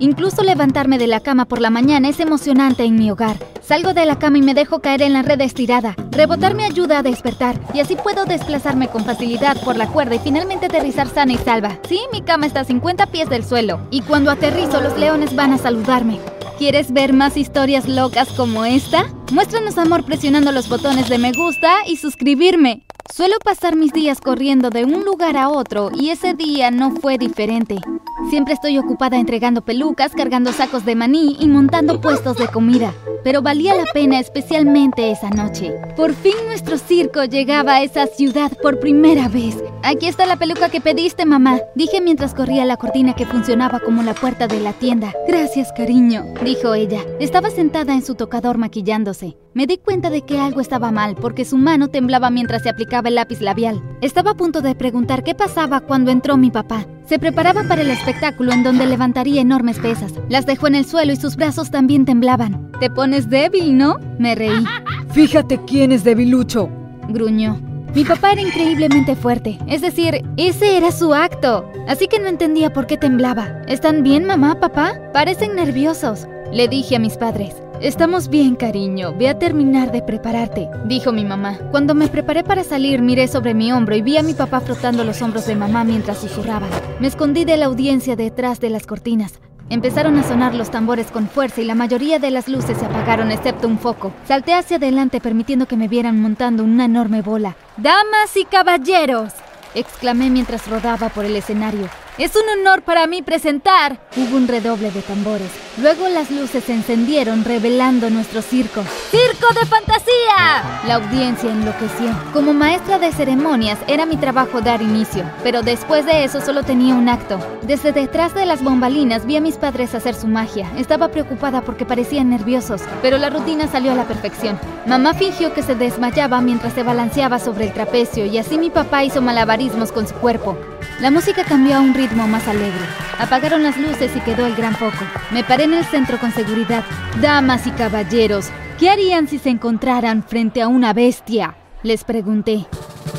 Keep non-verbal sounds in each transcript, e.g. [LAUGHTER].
Incluso levantarme de la cama por la mañana es emocionante en mi hogar. Salgo de la cama y me dejo caer en la red estirada. Rebotar me ayuda a despertar y así puedo desplazarme con facilidad por la cuerda y finalmente aterrizar sana y salva. Sí, mi cama está a 50 pies del suelo y cuando aterrizo los leones van a saludarme. ¿Quieres ver más historias locas como esta? Muéstranos amor presionando los botones de me gusta y suscribirme. Suelo pasar mis días corriendo de un lugar a otro y ese día no fue diferente. Siempre estoy ocupada entregando pelucas, cargando sacos de maní y montando puestos de comida. Pero valía la pena especialmente esa noche. Por fin nuestro circo llegaba a esa ciudad por primera vez. Aquí está la peluca que pediste, mamá, dije mientras corría la cortina que funcionaba como la puerta de la tienda. Gracias, cariño, dijo ella. Estaba sentada en su tocador maquillándose. Me di cuenta de que algo estaba mal porque su mano temblaba mientras se aplicaba el lápiz labial. Estaba a punto de preguntar qué pasaba cuando entró mi papá. Se preparaba para el espectáculo en donde levantaría enormes pesas. Las dejó en el suelo y sus brazos también temblaban. Te pones débil, ¿no? Me reí. [LAUGHS] Fíjate quién es debilucho. Gruñó. Mi papá era increíblemente fuerte, es decir, ese era su acto. Así que no entendía por qué temblaba. ¿Están bien, mamá, papá? Parecen nerviosos. Le dije a mis padres. Estamos bien, cariño. Ve a terminar de prepararte, dijo mi mamá. Cuando me preparé para salir, miré sobre mi hombro y vi a mi papá frotando los hombros de mamá mientras susurraban. Me escondí de la audiencia detrás de las cortinas. Empezaron a sonar los tambores con fuerza y la mayoría de las luces se apagaron excepto un foco. Salté hacia adelante permitiendo que me vieran montando una enorme bola. ¡Damas y caballeros! exclamé mientras rodaba por el escenario. Es un honor para mí presentar. Hubo un redoble de tambores. Luego las luces se encendieron revelando nuestro circo. ¡Circo de fantasía! La audiencia enloqueció. Como maestra de ceremonias era mi trabajo dar inicio, pero después de eso solo tenía un acto. Desde detrás de las bombalinas vi a mis padres hacer su magia. Estaba preocupada porque parecían nerviosos, pero la rutina salió a la perfección. Mamá fingió que se desmayaba mientras se balanceaba sobre el trapecio y así mi papá hizo malabarismos con su cuerpo. La música cambió a un ritmo más alegre. Apagaron las luces y quedó el gran foco. Me paré en el centro con seguridad. Damas y caballeros, ¿qué harían si se encontraran frente a una bestia? Les pregunté.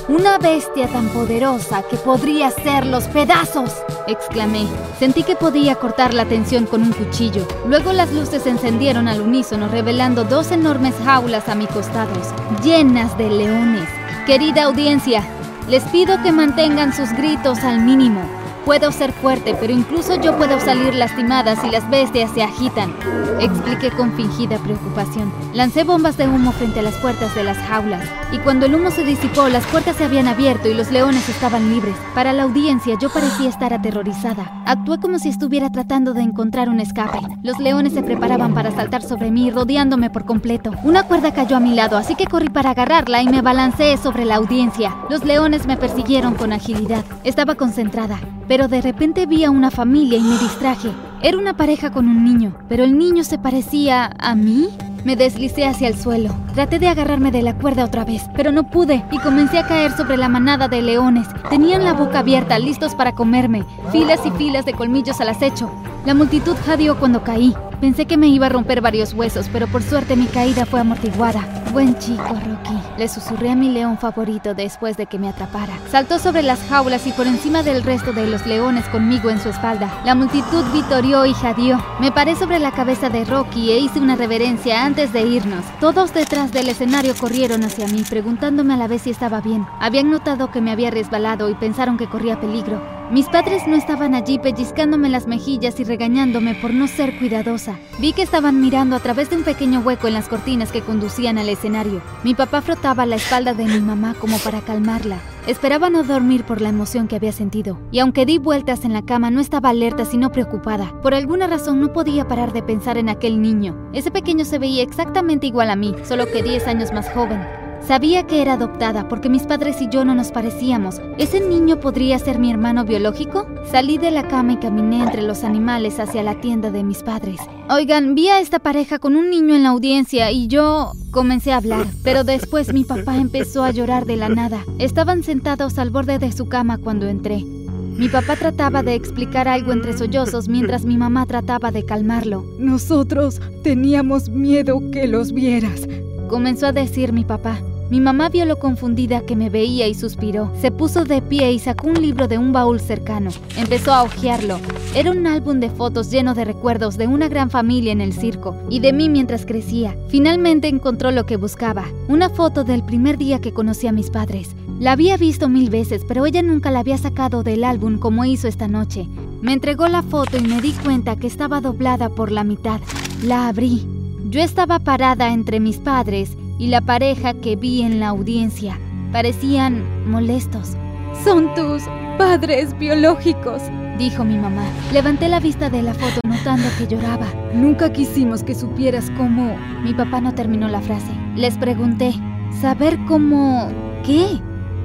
Una bestia tan poderosa que podría hacerlos pedazos, exclamé. Sentí que podía cortar la tensión con un cuchillo. Luego las luces se encendieron al unísono, revelando dos enormes jaulas a mis costados, llenas de leones. Querida audiencia, les pido que mantengan sus gritos al mínimo. Puedo ser fuerte, pero incluso yo puedo salir lastimada si las bestias se agitan, expliqué con fingida preocupación. Lancé bombas de humo frente a las puertas de las jaulas, y cuando el humo se disipó, las puertas se habían abierto y los leones estaban libres. Para la audiencia yo parecía estar aterrorizada. Actué como si estuviera tratando de encontrar un escape. Los leones se preparaban para saltar sobre mí, rodeándome por completo. Una cuerda cayó a mi lado, así que corrí para agarrarla y me balanceé sobre la audiencia. Los leones me persiguieron con agilidad. Estaba concentrada pero de repente vi a una familia y me distraje. Era una pareja con un niño, pero el niño se parecía a mí. Me deslicé hacia el suelo. Traté de agarrarme de la cuerda otra vez, pero no pude y comencé a caer sobre la manada de leones. Tenían la boca abierta, listos para comerme, filas y filas de colmillos al acecho. La multitud jadeó cuando caí. Pensé que me iba a romper varios huesos, pero por suerte mi caída fue amortiguada. Buen chico, Rocky. Le susurré a mi león favorito después de que me atrapara. Saltó sobre las jaulas y por encima del resto de los leones conmigo en su espalda. La multitud vitorió y jadeó. Me paré sobre la cabeza de Rocky e hice una reverencia antes de irnos. Todos detrás del escenario corrieron hacia mí, preguntándome a la vez si estaba bien. Habían notado que me había resbalado y pensaron que corría peligro. Mis padres no estaban allí pellizcándome las mejillas y regañándome por no ser cuidadosa. Vi que estaban mirando a través de un pequeño hueco en las cortinas que conducían al escenario. Mi papá frotaba la espalda de mi mamá como para calmarla. Esperaba no dormir por la emoción que había sentido, y aunque di vueltas en la cama no estaba alerta sino preocupada. Por alguna razón no podía parar de pensar en aquel niño. Ese pequeño se veía exactamente igual a mí, solo que 10 años más joven. Sabía que era adoptada porque mis padres y yo no nos parecíamos. ¿Ese niño podría ser mi hermano biológico? Salí de la cama y caminé entre los animales hacia la tienda de mis padres. Oigan, vi a esta pareja con un niño en la audiencia y yo comencé a hablar, pero después mi papá empezó a llorar de la nada. Estaban sentados al borde de su cama cuando entré. Mi papá trataba de explicar algo entre sollozos mientras mi mamá trataba de calmarlo. Nosotros teníamos miedo que los vieras, comenzó a decir mi papá. Mi mamá vio lo confundida que me veía y suspiró. Se puso de pie y sacó un libro de un baúl cercano. Empezó a hojearlo. Era un álbum de fotos lleno de recuerdos de una gran familia en el circo y de mí mientras crecía. Finalmente encontró lo que buscaba, una foto del primer día que conocí a mis padres. La había visto mil veces, pero ella nunca la había sacado del álbum como hizo esta noche. Me entregó la foto y me di cuenta que estaba doblada por la mitad. La abrí. Yo estaba parada entre mis padres y la pareja que vi en la audiencia. Parecían molestos. Son tus padres biológicos, dijo mi mamá. Levanté la vista de la foto notando que lloraba. Nunca quisimos que supieras cómo... Mi papá no terminó la frase. Les pregunté, ¿saber cómo... qué?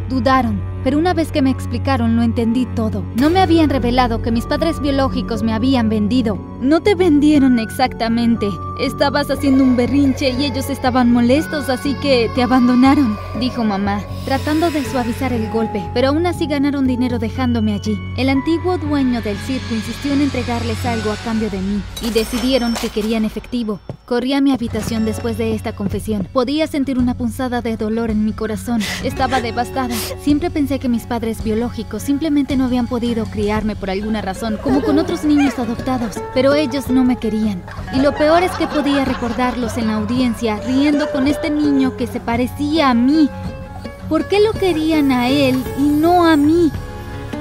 Dudaron pero una vez que me explicaron lo entendí todo. No me habían revelado que mis padres biológicos me habían vendido. No te vendieron exactamente. Estabas haciendo un berrinche y ellos estaban molestos, así que te abandonaron, dijo mamá, tratando de suavizar el golpe, pero aún así ganaron dinero dejándome allí. El antiguo dueño del circo insistió en entregarles algo a cambio de mí y decidieron que querían efectivo. Corrí a mi habitación después de esta confesión. Podía sentir una punzada de dolor en mi corazón. Estaba devastada. Siempre pensé que mis padres biológicos simplemente no habían podido criarme por alguna razón, como con otros niños adoptados, pero ellos no me querían. Y lo peor es que podía recordarlos en la audiencia, riendo con este niño que se parecía a mí. ¿Por qué lo querían a él y no a mí?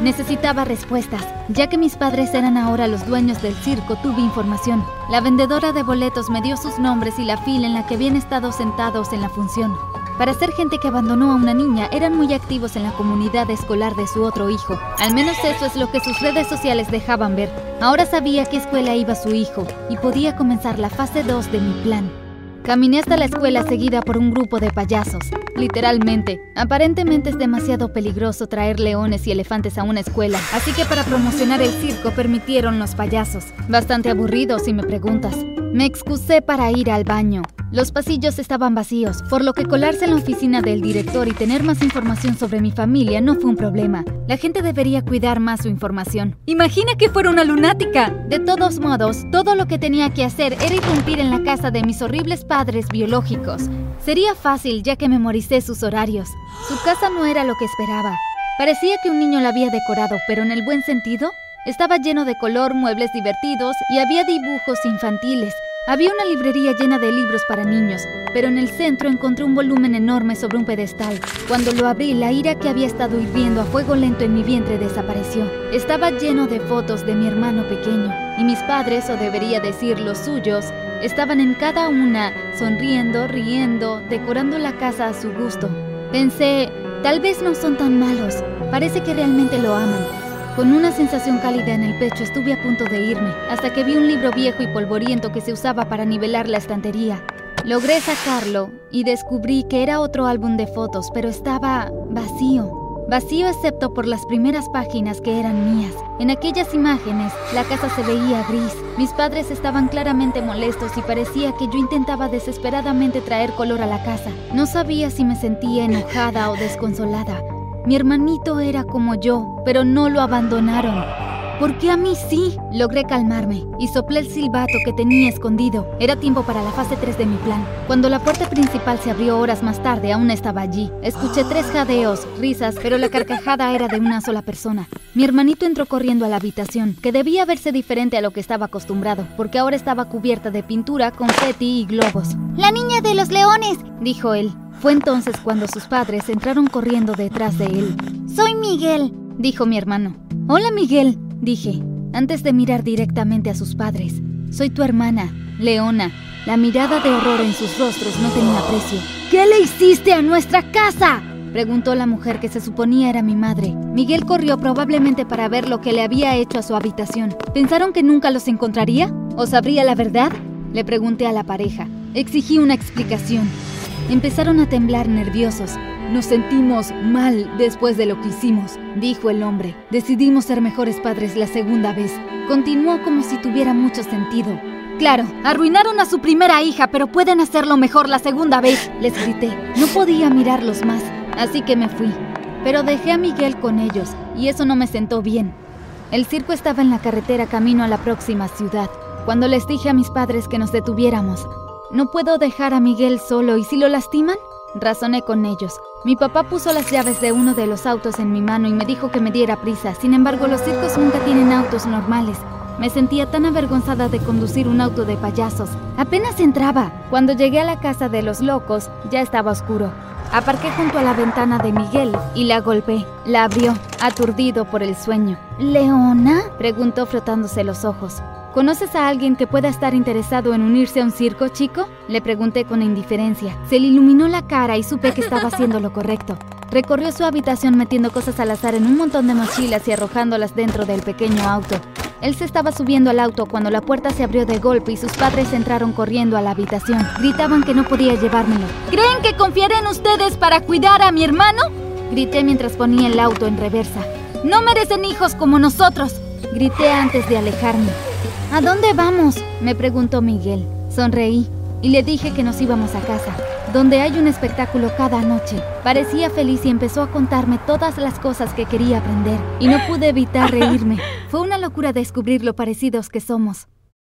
Necesitaba respuestas. Ya que mis padres eran ahora los dueños del circo, tuve información. La vendedora de boletos me dio sus nombres y la fila en la que habían estado sentados en la función. Para ser gente que abandonó a una niña, eran muy activos en la comunidad escolar de su otro hijo. Al menos eso es lo que sus redes sociales dejaban ver. Ahora sabía a qué escuela iba su hijo y podía comenzar la fase 2 de mi plan. Caminé hasta la escuela seguida por un grupo de payasos. Literalmente, aparentemente es demasiado peligroso traer leones y elefantes a una escuela, así que para promocionar el circo permitieron los payasos. Bastante aburrido si me preguntas. Me excusé para ir al baño. Los pasillos estaban vacíos, por lo que colarse en la oficina del director y tener más información sobre mi familia no fue un problema. La gente debería cuidar más su información. Imagina que fuera una lunática. De todos modos, todo lo que tenía que hacer era irrumpir en la casa de mis horribles padres biológicos. Sería fácil ya que memoricé sus horarios. Su casa no era lo que esperaba. Parecía que un niño la había decorado, pero en el buen sentido. Estaba lleno de color, muebles divertidos y había dibujos infantiles. Había una librería llena de libros para niños, pero en el centro encontré un volumen enorme sobre un pedestal. Cuando lo abrí, la ira que había estado hirviendo a fuego lento en mi vientre desapareció. Estaba lleno de fotos de mi hermano pequeño, y mis padres, o debería decir los suyos, estaban en cada una, sonriendo, riendo, decorando la casa a su gusto. Pensé, tal vez no son tan malos, parece que realmente lo aman. Con una sensación cálida en el pecho estuve a punto de irme, hasta que vi un libro viejo y polvoriento que se usaba para nivelar la estantería. Logré sacarlo y descubrí que era otro álbum de fotos, pero estaba vacío. Vacío excepto por las primeras páginas que eran mías. En aquellas imágenes, la casa se veía gris. Mis padres estaban claramente molestos y parecía que yo intentaba desesperadamente traer color a la casa. No sabía si me sentía enojada o desconsolada. Mi hermanito era como yo, pero no lo abandonaron. ¿Por qué a mí sí? Logré calmarme y soplé el silbato que tenía escondido. Era tiempo para la fase 3 de mi plan. Cuando la puerta principal se abrió horas más tarde, aún estaba allí. Escuché tres jadeos, risas, pero la carcajada era de una sola persona. Mi hermanito entró corriendo a la habitación, que debía verse diferente a lo que estaba acostumbrado, porque ahora estaba cubierta de pintura, confeti y globos. ¡La niña de los leones! dijo él. Fue entonces cuando sus padres entraron corriendo detrás de él. Soy Miguel, dijo mi hermano. Hola Miguel, dije, antes de mirar directamente a sus padres. Soy tu hermana, Leona. La mirada de horror en sus rostros no tenía precio. ¿Qué le hiciste a nuestra casa? Preguntó la mujer que se suponía era mi madre. Miguel corrió probablemente para ver lo que le había hecho a su habitación. ¿Pensaron que nunca los encontraría? ¿O sabría la verdad? Le pregunté a la pareja. Exigí una explicación. Empezaron a temblar nerviosos. Nos sentimos mal después de lo que hicimos, dijo el hombre. Decidimos ser mejores padres la segunda vez. Continuó como si tuviera mucho sentido. Claro, arruinaron a su primera hija, pero pueden hacerlo mejor la segunda vez, les grité. No podía mirarlos más, así que me fui. Pero dejé a Miguel con ellos, y eso no me sentó bien. El circo estaba en la carretera camino a la próxima ciudad. Cuando les dije a mis padres que nos detuviéramos, no puedo dejar a Miguel solo y si lo lastiman, Razoné con ellos. Mi papá puso las llaves de uno de los autos en mi mano y me dijo que me diera prisa. Sin embargo, los circos nunca tienen autos normales. Me sentía tan avergonzada de conducir un auto de payasos. Apenas entraba. Cuando llegué a la casa de los locos, ya estaba oscuro. Aparqué junto a la ventana de Miguel y la golpeé. La abrió, aturdido por el sueño. ¿Leona? Preguntó frotándose los ojos. ¿Conoces a alguien que pueda estar interesado en unirse a un circo, chico? Le pregunté con indiferencia. Se le iluminó la cara y supe que estaba haciendo lo correcto. Recorrió su habitación metiendo cosas al azar en un montón de mochilas y arrojándolas dentro del pequeño auto. Él se estaba subiendo al auto cuando la puerta se abrió de golpe y sus padres entraron corriendo a la habitación. Gritaban que no podía llevármelo. ¿Creen que confiaré en ustedes para cuidar a mi hermano? Grité mientras ponía el auto en reversa. No merecen hijos como nosotros. Grité antes de alejarme. ¿A dónde vamos? Me preguntó Miguel. Sonreí y le dije que nos íbamos a casa, donde hay un espectáculo cada noche. Parecía feliz y empezó a contarme todas las cosas que quería aprender, y no pude evitar reírme. [LAUGHS] Fue una locura descubrir lo parecidos que somos.